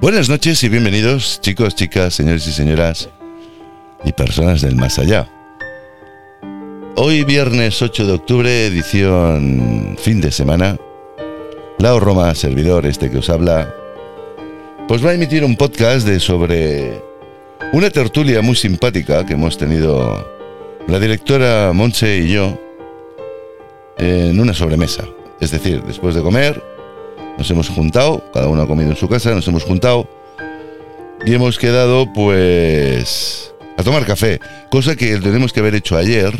Buenas noches y bienvenidos, chicos, chicas, señores y señoras y personas del más allá. Hoy viernes 8 de octubre, edición fin de semana. Lao Roma, servidor este que os habla, pues va a emitir un podcast de sobre una tertulia muy simpática que hemos tenido la directora Monse y yo en una sobremesa. Es decir, después de comer, nos hemos juntado, cada uno ha comido en su casa, nos hemos juntado y hemos quedado pues a tomar café, cosa que tenemos que haber hecho ayer,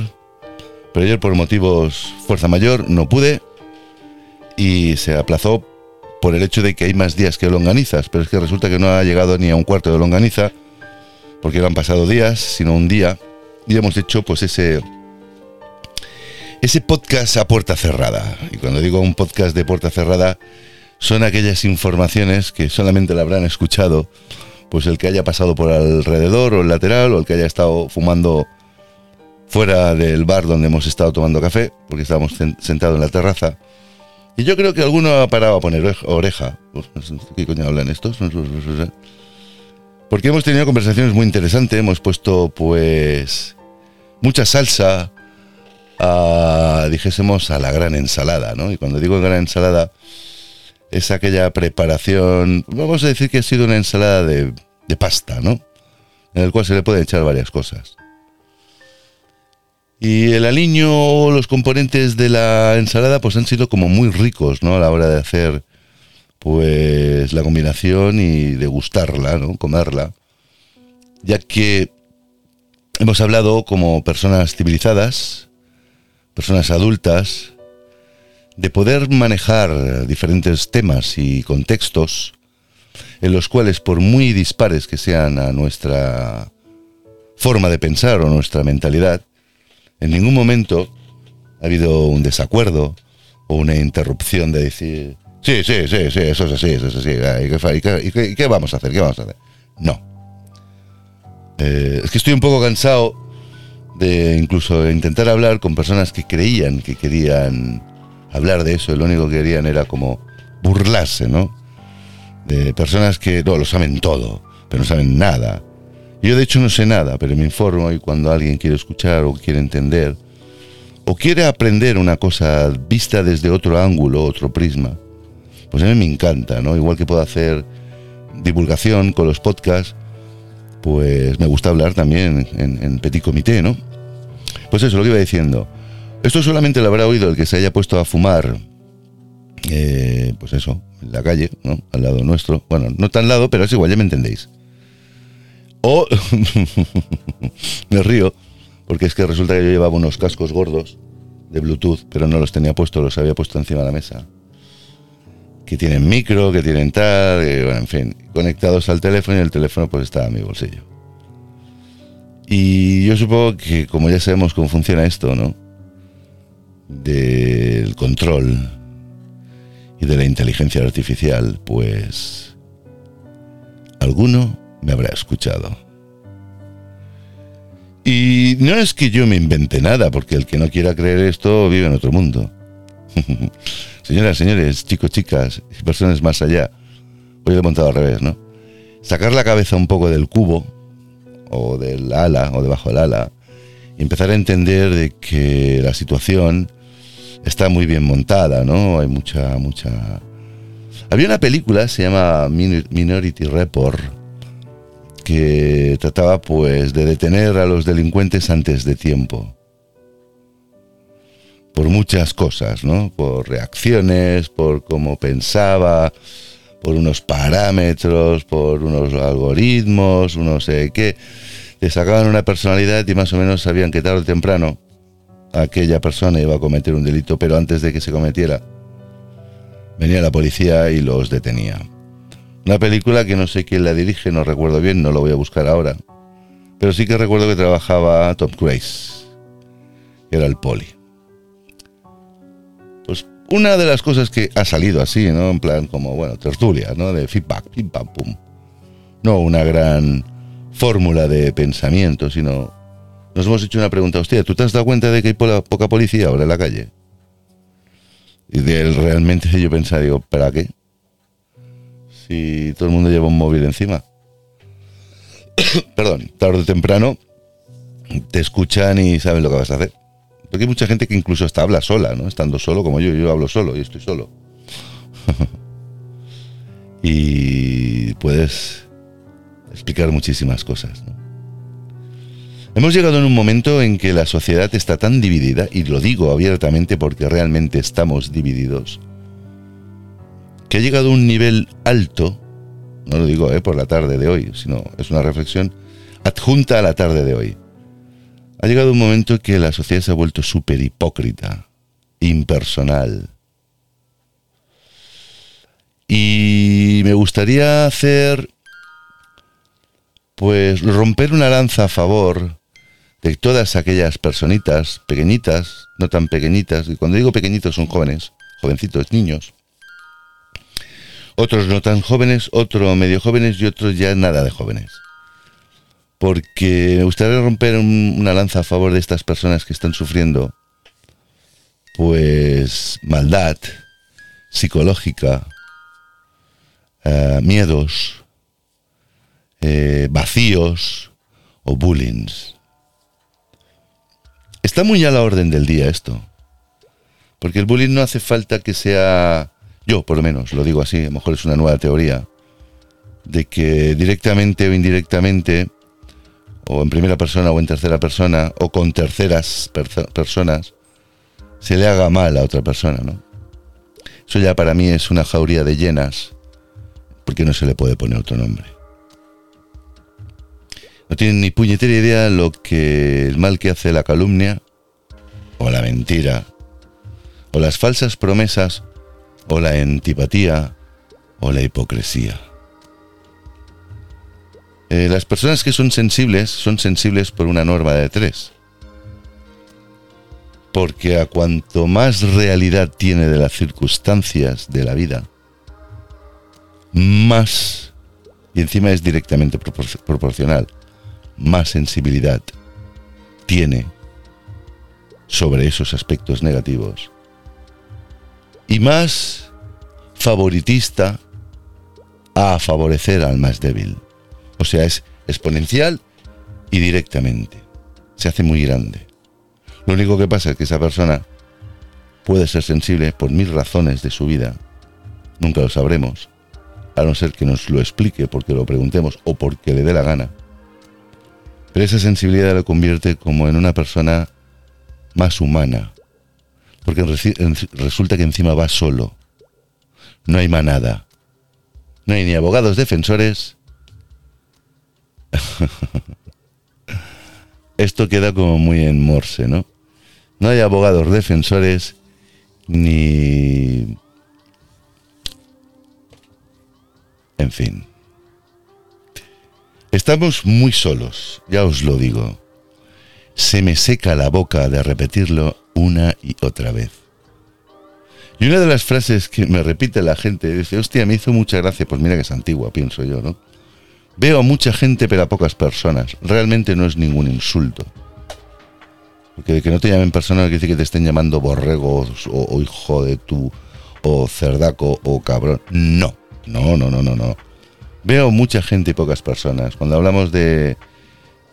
pero ayer por motivos fuerza mayor no pude y se aplazó por el hecho de que hay más días que longanizas, pero es que resulta que no ha llegado ni a un cuarto de longaniza, porque no han pasado días, sino un día, y hemos hecho pues ese ese podcast a puerta cerrada. Y cuando digo un podcast de puerta cerrada, son aquellas informaciones que solamente la habrán escuchado pues el que haya pasado por alrededor o el lateral o el que haya estado fumando fuera del bar donde hemos estado tomando café, porque estábamos sentados en la terraza. Y yo creo que alguno ha parado a poner oreja. ¿Qué coño hablan estos? Porque hemos tenido conversaciones muy interesantes, hemos puesto pues mucha salsa a, dijésemos, a la gran ensalada, ¿no? Y cuando digo gran ensalada, es aquella preparación, vamos a decir que ha sido una ensalada de, de pasta, ¿no? En el cual se le pueden echar varias cosas. Y el aliño o los componentes de la ensalada pues han sido como muy ricos, ¿no? A la hora de hacer pues la combinación y degustarla, ¿no? Comerla. Ya que hemos hablado como personas civilizadas, personas adultas, de poder manejar diferentes temas y contextos en los cuales, por muy dispares que sean a nuestra forma de pensar o nuestra mentalidad, en ningún momento ha habido un desacuerdo o una interrupción de decir, sí, sí, sí, sí, eso es así, eso es así, ¿y qué, vamos a hacer? ¿Qué vamos a hacer? No. Eh, es que estoy un poco cansado de incluso intentar hablar con personas que creían que querían hablar de eso, lo único que querían era como burlarse, ¿no? De personas que no lo saben todo, pero no saben nada. Yo de hecho no sé nada, pero me informo y cuando alguien quiere escuchar o quiere entender o quiere aprender una cosa vista desde otro ángulo, otro prisma, pues a mí me encanta, ¿no? Igual que puedo hacer divulgación con los podcasts, pues me gusta hablar también en, en petit comité, ¿no? Pues eso, lo que iba diciendo. Esto solamente lo habrá oído el que se haya puesto a fumar, eh, pues eso, en la calle, ¿no? Al lado nuestro. Bueno, no tan lado, pero es igual, ya me entendéis. O me río, porque es que resulta que yo llevaba unos cascos gordos de Bluetooth, pero no los tenía puestos, los había puesto encima de la mesa. Que tienen micro, que tienen tal, bueno, en fin, conectados al teléfono y el teléfono pues estaba en mi bolsillo. Y yo supongo que como ya sabemos cómo funciona esto, ¿no? Del control y de la inteligencia artificial, pues alguno me habrá escuchado. Y no es que yo me invente nada, porque el que no quiera creer esto vive en otro mundo. Señoras, señores, chicos, chicas, personas más allá, hoy lo he montado al revés, ¿no? Sacar la cabeza un poco del cubo, o del ala, o debajo del ala, y empezar a entender de que la situación está muy bien montada, ¿no? Hay mucha, mucha... Había una película, se llama Minority Report, que trataba pues de detener a los delincuentes antes de tiempo. Por muchas cosas, ¿no? Por reacciones, por cómo pensaba, por unos parámetros, por unos algoritmos, no sé qué. Le sacaban una personalidad y más o menos sabían que tarde o temprano aquella persona iba a cometer un delito, pero antes de que se cometiera, venía la policía y los detenía. Una película que no sé quién la dirige, no recuerdo bien, no lo voy a buscar ahora. Pero sí que recuerdo que trabajaba Tom Cruise, que era el poli. Pues una de las cosas que ha salido así, ¿no? En plan como, bueno, tertulia, ¿no? De feedback, pim pam pum. No una gran fórmula de pensamiento, sino nos hemos hecho una pregunta, hostia, ¿tú te has dado cuenta de que hay poca policía ahora en la calle? Y de él realmente yo pensaba, digo, ¿para qué? si todo el mundo lleva un móvil encima? Perdón, tarde o temprano te escuchan y saben lo que vas a hacer. Porque hay mucha gente que incluso hasta habla sola, ¿no? Estando solo como yo, yo hablo solo y estoy solo. y puedes explicar muchísimas cosas, ¿no? Hemos llegado en un momento en que la sociedad está tan dividida, y lo digo abiertamente porque realmente estamos divididos, que ha llegado a un nivel alto, no lo digo eh, por la tarde de hoy, sino es una reflexión adjunta a la tarde de hoy. Ha llegado un momento en que la sociedad se ha vuelto súper hipócrita, impersonal. Y me gustaría hacer, pues, romper una lanza a favor de todas aquellas personitas pequeñitas, no tan pequeñitas, y cuando digo pequeñitos son jóvenes, jovencitos, niños, otros no tan jóvenes, otros medio jóvenes y otros ya nada de jóvenes. Porque me gustaría romper una lanza a favor de estas personas que están sufriendo, pues, maldad psicológica, eh, miedos, eh, vacíos o bullying. Está muy a la orden del día esto. Porque el bullying no hace falta que sea, yo por lo menos, lo digo así, a lo mejor es una nueva teoría, de que directamente o indirectamente, o en primera persona o en tercera persona, o con terceras personas, se le haga mal a otra persona, ¿no? Eso ya para mí es una jauría de llenas, porque no se le puede poner otro nombre. No tienen ni puñetera idea lo que el mal que hace la calumnia, o la mentira, o las falsas promesas, o la antipatía, o la hipocresía. Eh, las personas que son sensibles son sensibles por una norma de tres. Porque a cuanto más realidad tiene de las circunstancias de la vida, más, y encima es directamente proporcional, más sensibilidad tiene sobre esos aspectos negativos y más favoritista a favorecer al más débil. O sea, es exponencial y directamente. Se hace muy grande. Lo único que pasa es que esa persona puede ser sensible por mil razones de su vida. Nunca lo sabremos, a no ser que nos lo explique porque lo preguntemos o porque le dé la gana. Pero esa sensibilidad lo convierte como en una persona más humana. Porque resulta que encima va solo. No hay manada. No hay ni abogados defensores. Esto queda como muy en morse, ¿no? No hay abogados defensores ni... En fin. Estamos muy solos, ya os lo digo. Se me seca la boca de repetirlo una y otra vez. Y una de las frases que me repite la gente dice, hostia, me hizo mucha gracia, pues mira que es antigua, pienso yo, ¿no? Veo a mucha gente pero a pocas personas. Realmente no es ningún insulto. Porque que no te llamen persona quiere decir que te estén llamando borrego o hijo de tu, o cerdaco o cabrón. No, no, no, no, no, no. Veo mucha gente y pocas personas. Cuando hablamos de,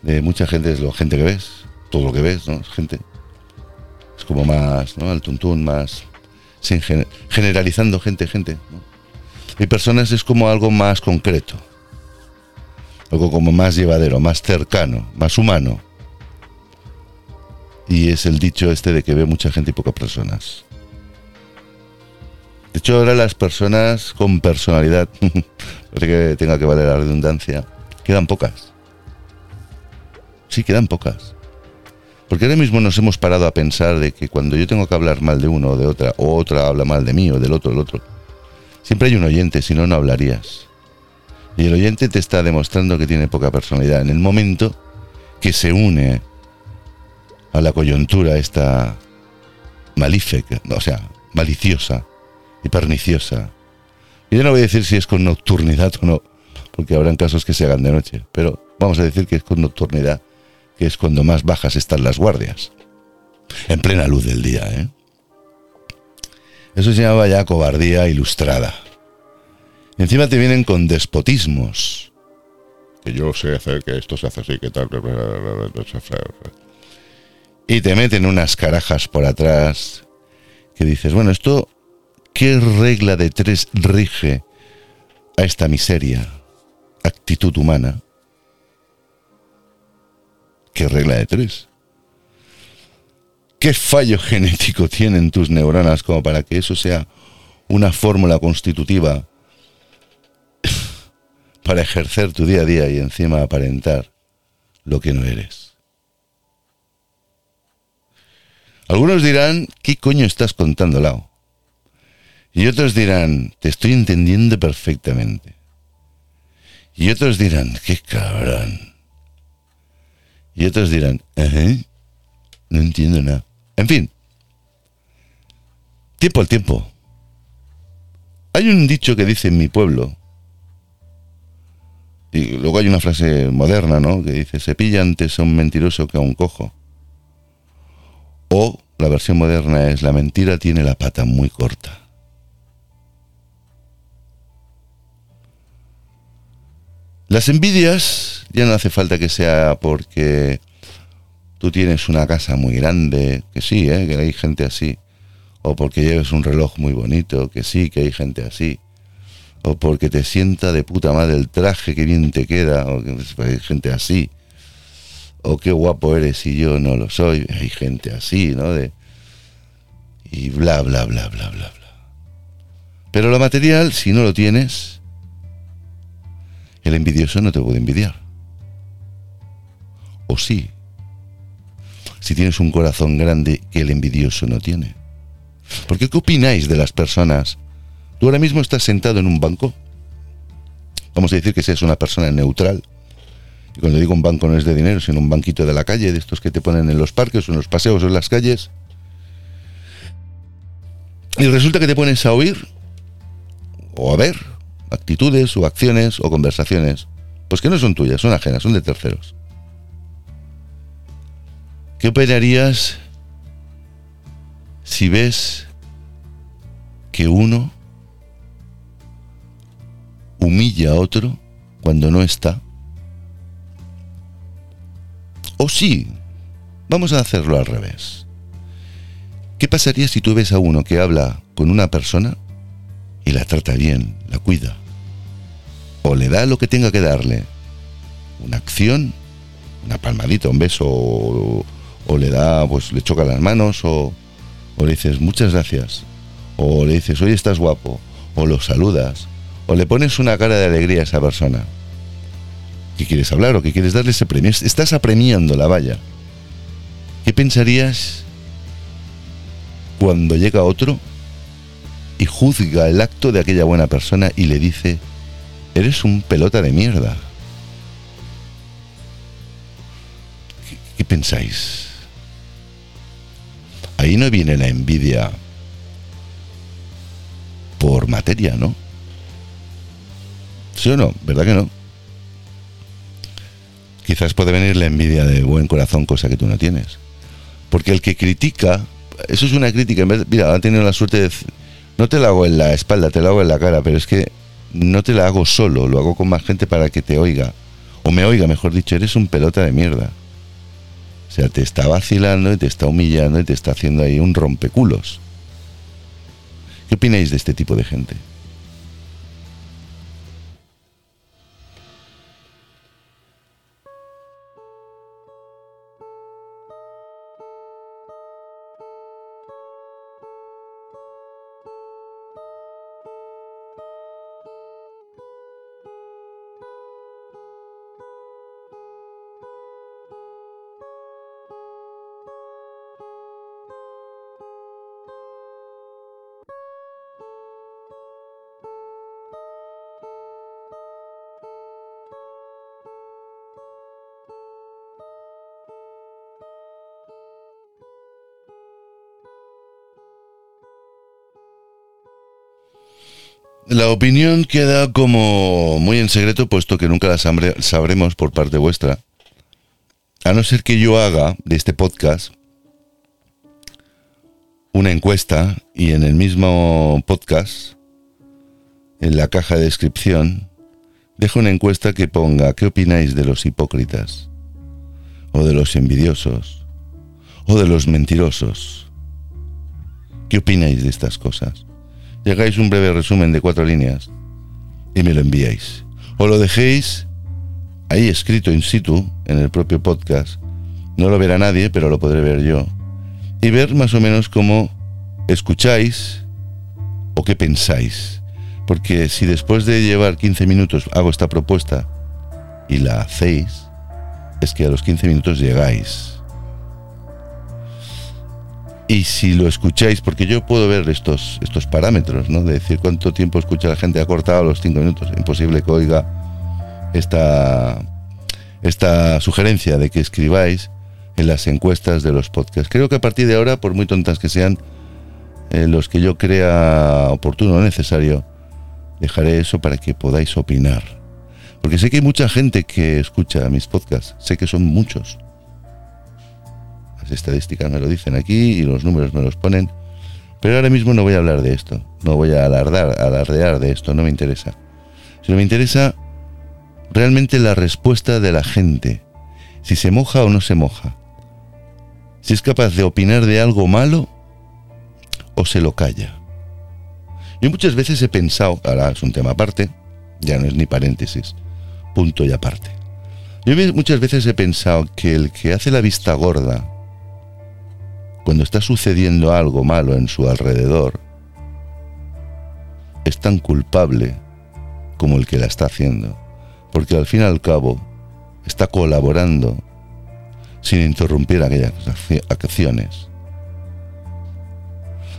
de mucha gente, es lo gente que ves, todo lo que ves, ¿no? Es gente. Es como más, ¿no? Al tuntún, más. Sin generalizando gente, gente. Y personas es como algo más concreto. Algo como más llevadero, más cercano, más humano. Y es el dicho este de que ve mucha gente y pocas personas. De hecho, ahora las personas con personalidad, que tenga que valer la redundancia, quedan pocas. Sí, quedan pocas. Porque ahora mismo nos hemos parado a pensar de que cuando yo tengo que hablar mal de uno o de otra, o otra habla mal de mí o del otro, del otro, siempre hay un oyente, si no, no hablarías. Y el oyente te está demostrando que tiene poca personalidad. En el momento que se une a la coyuntura esta malífica, o sea, maliciosa, y perniciosa. Yo no voy a decir si es con nocturnidad o no, porque habrán casos que se hagan de noche, pero vamos a decir que es con nocturnidad, que es cuando más bajas están las guardias. En plena luz del día, ¿eh? Eso se llamaba ya cobardía ilustrada. Encima te vienen con despotismos. Que yo sé hacer, que esto se hace así, que tal. Y te meten unas carajas por atrás que dices, bueno, esto, ¿qué regla de tres rige a esta miseria? Actitud humana. ¿Qué regla de tres? ¿Qué fallo genético tienen tus neuronas como para que eso sea una fórmula constitutiva para ejercer tu día a día y encima aparentar lo que no eres? Algunos dirán, ¿qué coño estás contando, Lao? Y otros dirán, te estoy entendiendo perfectamente. Y otros dirán, qué cabrón. Y otros dirán, no entiendo nada. En fin, tiempo al tiempo. Hay un dicho que dice en mi pueblo, y luego hay una frase moderna, ¿no? Que dice, se pilla antes a un mentiroso que a un cojo. O la versión moderna es, la mentira tiene la pata muy corta. Las envidias ya no hace falta que sea porque tú tienes una casa muy grande, que sí, ¿eh? que hay gente así, o porque lleves un reloj muy bonito, que sí, que hay gente así, o porque te sienta de puta madre el traje que bien te queda, o que hay gente así, o qué guapo eres y yo no lo soy, hay gente así, ¿no? De, y bla, bla, bla, bla, bla, bla. Pero lo material, si no lo tienes, el envidioso no te puede envidiar. O sí, si tienes un corazón grande que el envidioso no tiene. Porque ¿qué opináis de las personas? Tú ahora mismo estás sentado en un banco. Vamos a decir que seas una persona neutral. Y cuando digo un banco no es de dinero, sino un banquito de la calle, de estos que te ponen en los parques o en los paseos o en las calles. Y resulta que te pones a oír o a ver actitudes o acciones o conversaciones, pues que no son tuyas, son ajenas, son de terceros. ¿Qué opinarías si ves que uno humilla a otro cuando no está? O sí, vamos a hacerlo al revés. ¿Qué pasaría si tú ves a uno que habla con una persona y la trata bien, la cuida? O le da lo que tenga que darle, una acción, una palmadita, un beso, o, le da, pues le choca las manos, o, le dices muchas gracias, o le dices, oye, estás guapo, o lo saludas, o le pones una cara de alegría a esa persona. ¿Qué quieres hablar o qué quieres darle ese premio? Estás apremiando la valla. ¿Qué pensarías cuando llega otro y juzga el acto de aquella buena persona y le dice, eres un pelota de mierda? ¿Qué, pensáis? Ahí no viene la envidia por materia, ¿no? ¿Sí o no? ¿Verdad que no? Quizás puede venir la envidia de buen corazón, cosa que tú no tienes. Porque el que critica, eso es una crítica, en vez mira, ha tenido la suerte de... No te la hago en la espalda, te la hago en la cara, pero es que no te la hago solo, lo hago con más gente para que te oiga. O me oiga, mejor dicho, eres un pelota de mierda. O sea, te está vacilando y te está humillando y te está haciendo ahí un rompeculos. ¿Qué opináis de este tipo de gente? La opinión queda como muy en secreto, puesto que nunca la sabremos por parte vuestra. A no ser que yo haga de este podcast una encuesta y en el mismo podcast en la caja de descripción, dejo una encuesta que ponga ¿qué opináis de los hipócritas? ¿O de los envidiosos? ¿O de los mentirosos? ¿Qué opináis de estas cosas? Llegáis un breve resumen de cuatro líneas y me lo enviáis. O lo dejéis ahí escrito in situ, en el propio podcast. No lo verá nadie, pero lo podré ver yo. Y ver más o menos cómo escucháis o qué pensáis. Porque si después de llevar 15 minutos hago esta propuesta y la hacéis, es que a los 15 minutos llegáis. Y si lo escucháis, porque yo puedo ver estos, estos parámetros, ¿no? De decir cuánto tiempo escucha la gente, ha cortado los 5 minutos. Imposible que oiga esta, esta sugerencia de que escribáis en las encuestas de los podcasts. Creo que a partir de ahora, por muy tontas que sean, eh, los que yo crea oportuno o necesario, dejaré eso para que podáis opinar. Porque sé que hay mucha gente que escucha mis podcasts, sé que son muchos. Las estadísticas me lo dicen aquí y los números me los ponen. Pero ahora mismo no voy a hablar de esto, no voy a alardar, alardear de esto, no me interesa. Sino me interesa realmente la respuesta de la gente, si se moja o no se moja, si es capaz de opinar de algo malo o se lo calla. Yo muchas veces he pensado, ahora es un tema aparte, ya no es ni paréntesis, punto y aparte. Yo muchas veces he pensado que el que hace la vista gorda cuando está sucediendo algo malo en su alrededor es tan culpable como el que la está haciendo porque al fin y al cabo está colaborando sin interrumpir aquellas acciones.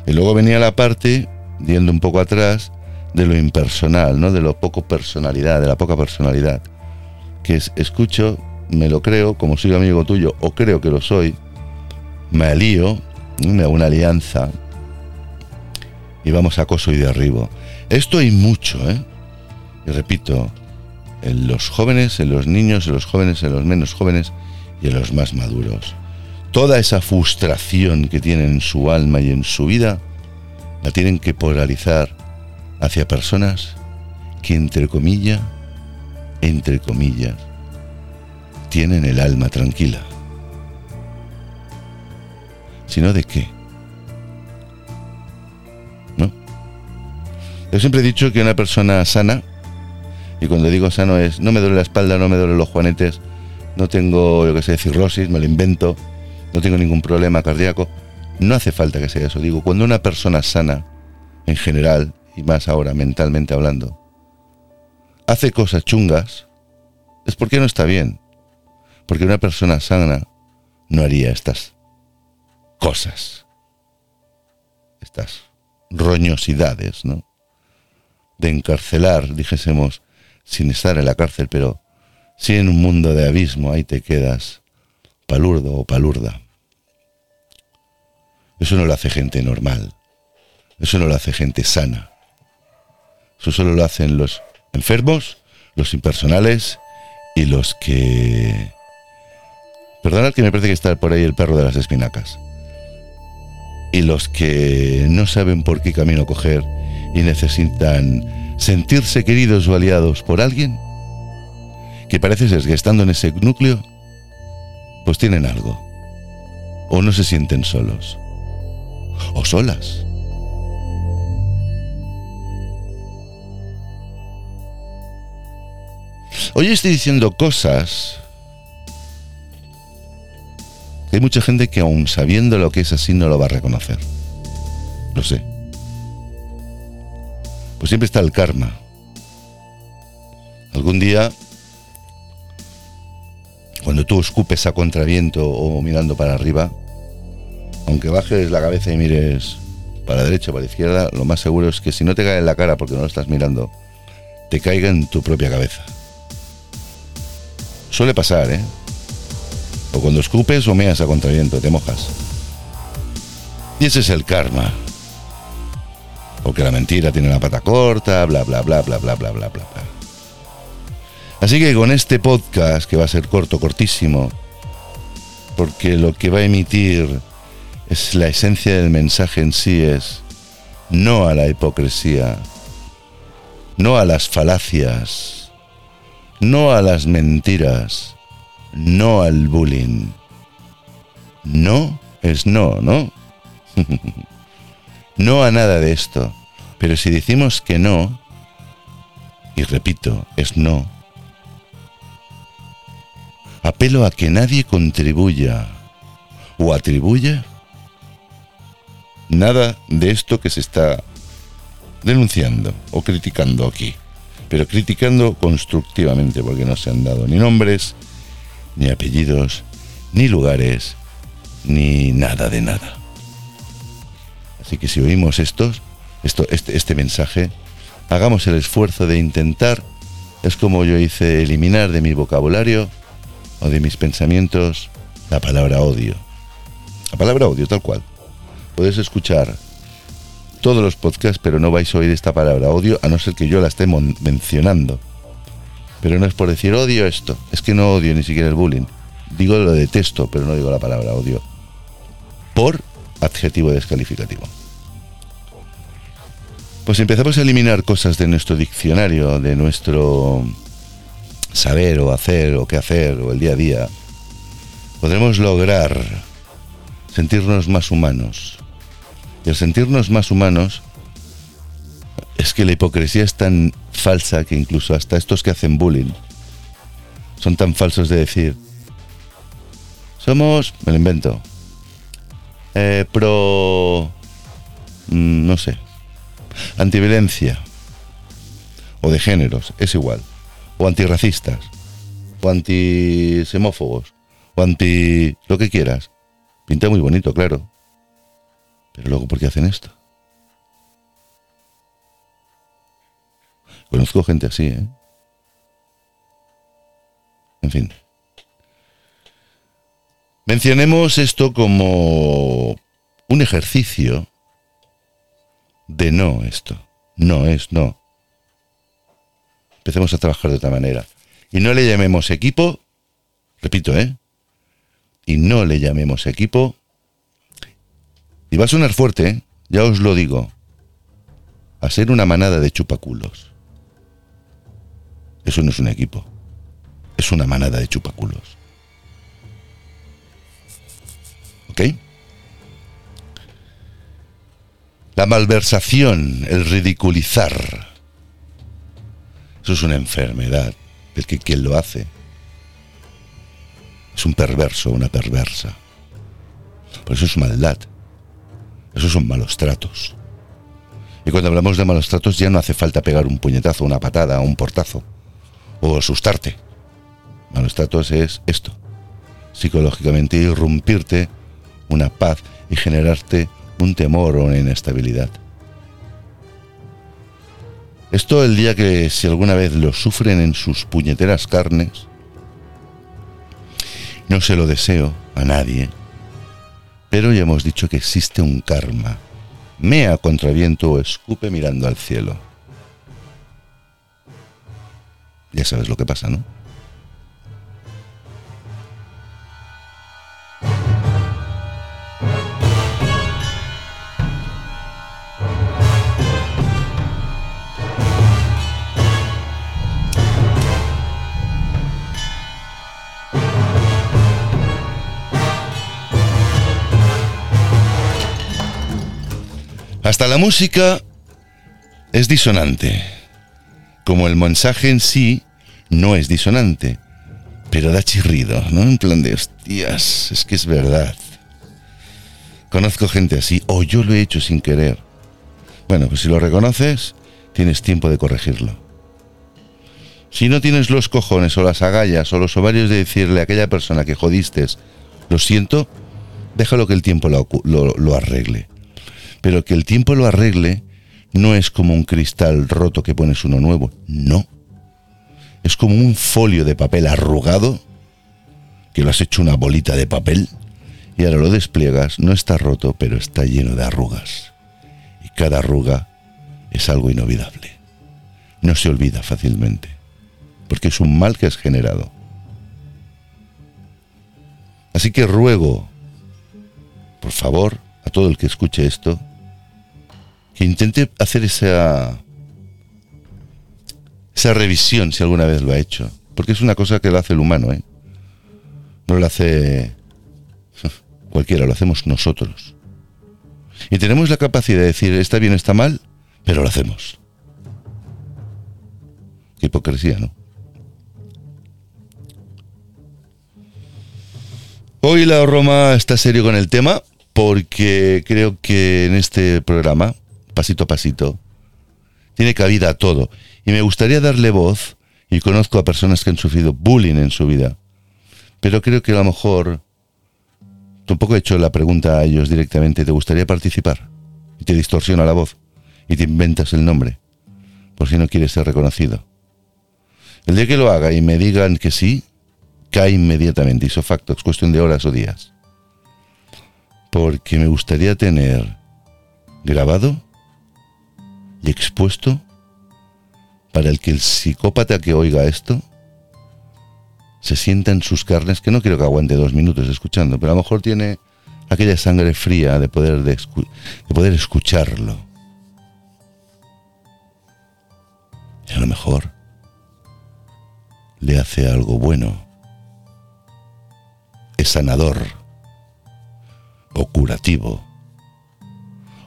Y luego venía la parte, yendo un poco atrás, de lo impersonal, ¿no? De lo poco personalidad, de la poca personalidad. Que es, escucho, me lo creo, como soy amigo tuyo, o creo que lo soy, me alío, me hago una alianza, y vamos a acoso y derribo. Esto hay mucho, ¿eh? Y repito, en los jóvenes, en los niños, en los jóvenes, en los menos jóvenes y en los más maduros. Toda esa frustración que tienen en su alma y en su vida la tienen que polarizar hacia personas que entre comillas, entre comillas, tienen el alma tranquila. ¿Sino de qué? ¿No? Yo siempre he dicho que una persona sana y cuando digo sano es, no me duele la espalda, no me duelen los juanetes, no tengo, yo que sé, cirrosis, me lo invento, no tengo ningún problema cardíaco. No hace falta que sea eso. Digo, cuando una persona sana, en general, y más ahora mentalmente hablando, hace cosas chungas, es porque no está bien. Porque una persona sana no haría estas cosas, estas roñosidades, ¿no? De encarcelar, dijésemos, sin estar en la cárcel, pero sí en un mundo de abismo, ahí te quedas, palurdo o palurda. Eso no lo hace gente normal, eso no lo hace gente sana. Eso solo lo hacen los enfermos, los impersonales y los que... Perdonad que me parece que está por ahí el perro de las espinacas. Y los que no saben por qué camino coger y necesitan sentirse queridos o aliados por alguien que parece ser que estando en ese núcleo, pues tienen algo. O no se sienten solos. O solas. Hoy estoy diciendo cosas hay mucha gente que aún sabiendo lo que es así no lo va a reconocer. Lo sé pues siempre está el karma. Algún día, cuando tú escupes a contraviento o mirando para arriba, aunque bajes la cabeza y mires para la derecha o para la izquierda, lo más seguro es que si no te cae en la cara porque no lo estás mirando, te caiga en tu propia cabeza. Suele pasar, ¿eh? Cuando escupes o meas a contraviento, te mojas. Y ese es el karma o que la mentira tiene la pata corta, bla, bla, bla, bla, bla, bla, bla, bla. Así que con este podcast, que va a ser corto, cortísimo, porque lo que va a emitir es la esencia del mensaje en sí, es no a la hipocresía, no a las falacias, no a las mentiras, no al bullying. No es no, ¿no? no a nada de esto. Pero si decimos que no, y repito, es no, apelo a que nadie contribuya o atribuya nada de esto que se está denunciando o criticando aquí, pero criticando constructivamente porque no se han dado ni nombres, ni apellidos, ni lugares, ni nada de nada. Así que si oímos estos, esto, este, este mensaje, hagamos el esfuerzo de intentar, es como yo hice, eliminar de mi vocabulario o de mis pensamientos la palabra odio. La palabra odio, tal cual. Puedes escuchar todos los podcasts, pero no vais a oír esta palabra odio, a no ser que yo la esté mencionando. Pero no es por decir odio esto, es que no odio ni siquiera el bullying. Digo lo detesto, pero no digo la palabra odio. Por adjetivo descalificativo. Pues empezamos a eliminar cosas de nuestro diccionario, de nuestro saber o hacer o qué hacer o el día a día. Podremos lograr sentirnos más humanos, y al sentirnos más humanos, es que la hipocresía es tan falsa que incluso hasta estos que hacen bullying son tan falsos de decir, somos, me lo invento, eh, pro, mm, no sé, antiviolencia, o de géneros, es igual, o antirracistas, o antisemófobos, o anti lo que quieras. Pinta muy bonito, claro. Pero luego, ¿por qué hacen esto? Conozco gente así, ¿eh? En fin. Mencionemos esto como un ejercicio de no esto. No es no. Empecemos a trabajar de otra manera. Y no le llamemos equipo, repito, ¿eh? Y no le llamemos equipo y va a sonar fuerte, ¿eh? ya os lo digo, a ser una manada de chupaculos. Eso no es un equipo, es una manada de chupaculos. ¿Ok? La malversación, el ridiculizar, eso es una enfermedad del que quien lo hace es un perverso, una perversa. Por eso es maldad. Esos son malos tratos. Y cuando hablamos de malos tratos ya no hace falta pegar un puñetazo, una patada, un portazo o asustarte. Malos tratos es esto. Psicológicamente irrumpirte una paz y generarte un temor o una inestabilidad. Esto el día que si alguna vez lo sufren en sus puñeteras carnes, no se lo deseo a nadie, pero ya hemos dicho que existe un karma. Mea contra viento o escupe mirando al cielo. Ya sabes lo que pasa, ¿no? Hasta la música es disonante, como el mensaje en sí no es disonante, pero da chirrido, ¿no? En plan de, hostias, es que es verdad. Conozco gente así, o yo lo he hecho sin querer. Bueno, pues si lo reconoces, tienes tiempo de corregirlo. Si no tienes los cojones o las agallas o los ovarios de decirle a aquella persona que jodiste, lo siento, déjalo que el tiempo lo, lo arregle. Pero que el tiempo lo arregle no es como un cristal roto que pones uno nuevo, no. Es como un folio de papel arrugado que lo has hecho una bolita de papel y ahora lo despliegas, no está roto, pero está lleno de arrugas. Y cada arruga es algo inolvidable. No se olvida fácilmente, porque es un mal que has generado. Así que ruego, por favor, a todo el que escuche esto, que intente hacer esa esa revisión si alguna vez lo ha hecho. Porque es una cosa que lo hace el humano, ¿eh? No lo hace cualquiera, lo hacemos nosotros. Y tenemos la capacidad de decir, está bien, está mal, pero lo hacemos. Qué hipocresía, ¿no? Hoy la Roma está serio con el tema porque creo que en este programa, pasito a pasito, tiene cabida a todo. Y me gustaría darle voz, y conozco a personas que han sufrido bullying en su vida, pero creo que a lo mejor, tampoco he hecho la pregunta a ellos directamente, ¿te gustaría participar? Y te distorsiona la voz y te inventas el nombre, por si no quieres ser reconocido. El día que lo haga y me digan que sí, cae inmediatamente, hizo facto, es cuestión de horas o días. Porque me gustaría tener grabado expuesto para el que el psicópata que oiga esto se sienta en sus carnes, que no quiero que aguante dos minutos escuchando, pero a lo mejor tiene aquella sangre fría de poder, de, poder escucharlo. Y a lo mejor le hace algo bueno. Es sanador o curativo.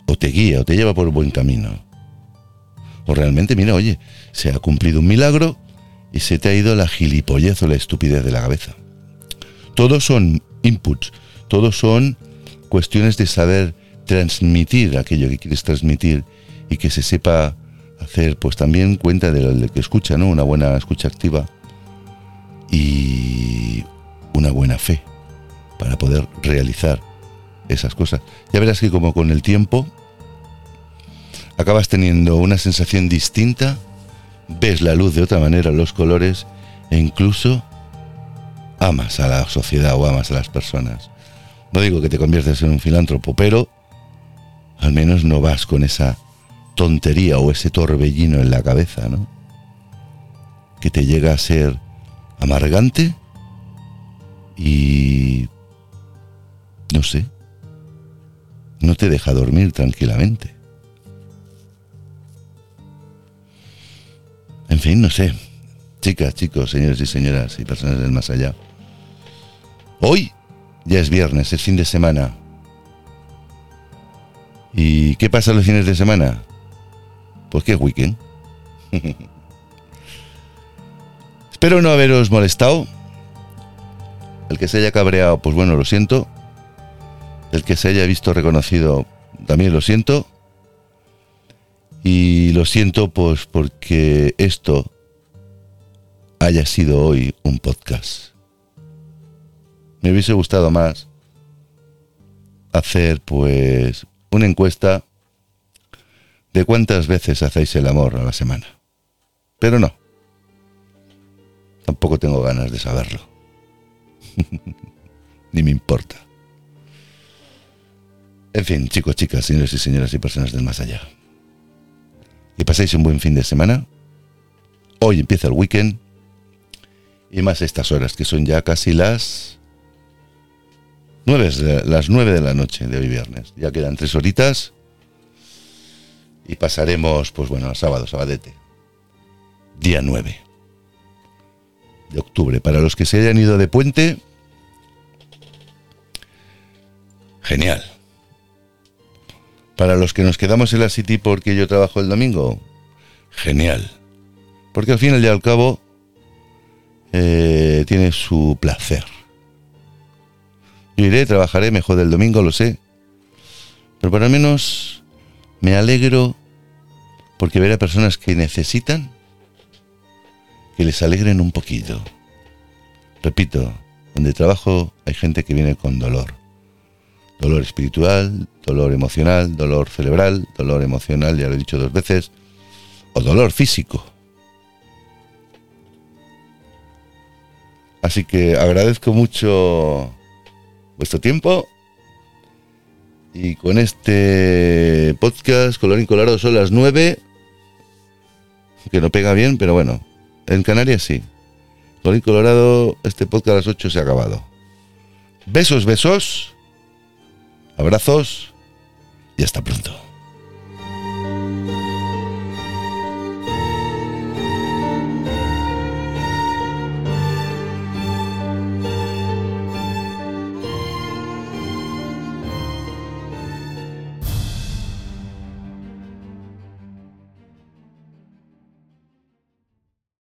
O te guía o te lleva por buen camino. O realmente, mira, oye, se ha cumplido un milagro y se te ha ido la gilipollez o la estupidez de la cabeza. Todos son inputs, todos son cuestiones de saber transmitir aquello que quieres transmitir y que se sepa hacer pues también cuenta de lo que escucha, ¿no? Una buena escucha activa y una buena fe para poder realizar esas cosas. Ya verás que como con el tiempo acabas teniendo una sensación distinta, ves la luz de otra manera, los colores e incluso amas a la sociedad o amas a las personas. No digo que te conviertas en un filántropo, pero al menos no vas con esa tontería o ese torbellino en la cabeza, ¿no? Que te llega a ser amargante y... no sé, no te deja dormir tranquilamente. En fin, no sé. Chicas, chicos, señores y señoras y personas del más allá. Hoy ya es viernes, es fin de semana. ¿Y qué pasa los fines de semana? Pues que es weekend. Espero no haberos molestado. El que se haya cabreado, pues bueno, lo siento. El que se haya visto reconocido, también lo siento. Y lo siento pues porque esto haya sido hoy un podcast. Me hubiese gustado más hacer pues una encuesta de cuántas veces hacéis el amor a la semana. Pero no. Tampoco tengo ganas de saberlo. Ni me importa. En fin, chicos, chicas, señores y señoras y personas del más allá. Que paséis un buen fin de semana. Hoy empieza el weekend. Y más estas horas, que son ya casi las nueve, las nueve de la noche de hoy viernes. Ya quedan tres horitas. Y pasaremos, pues bueno, sábado, sabadete. Día 9 de octubre. Para los que se hayan ido de puente, genial. Para los que nos quedamos en la City porque yo trabajo el domingo, genial. Porque al fin y al cabo eh, tiene su placer. Yo iré, trabajaré mejor del domingo, lo sé. Pero lo menos me alegro porque ver a personas que necesitan que les alegren un poquito. Repito, donde trabajo hay gente que viene con dolor. Dolor espiritual, dolor emocional, dolor cerebral, dolor emocional, ya lo he dicho dos veces, o dolor físico. Así que agradezco mucho vuestro tiempo y con este podcast Colorín Colorado son las nueve, que no pega bien, pero bueno, en Canarias sí. Colín Colorado, este podcast a las 8 se ha acabado. Besos, besos. Abrazos y hasta pronto.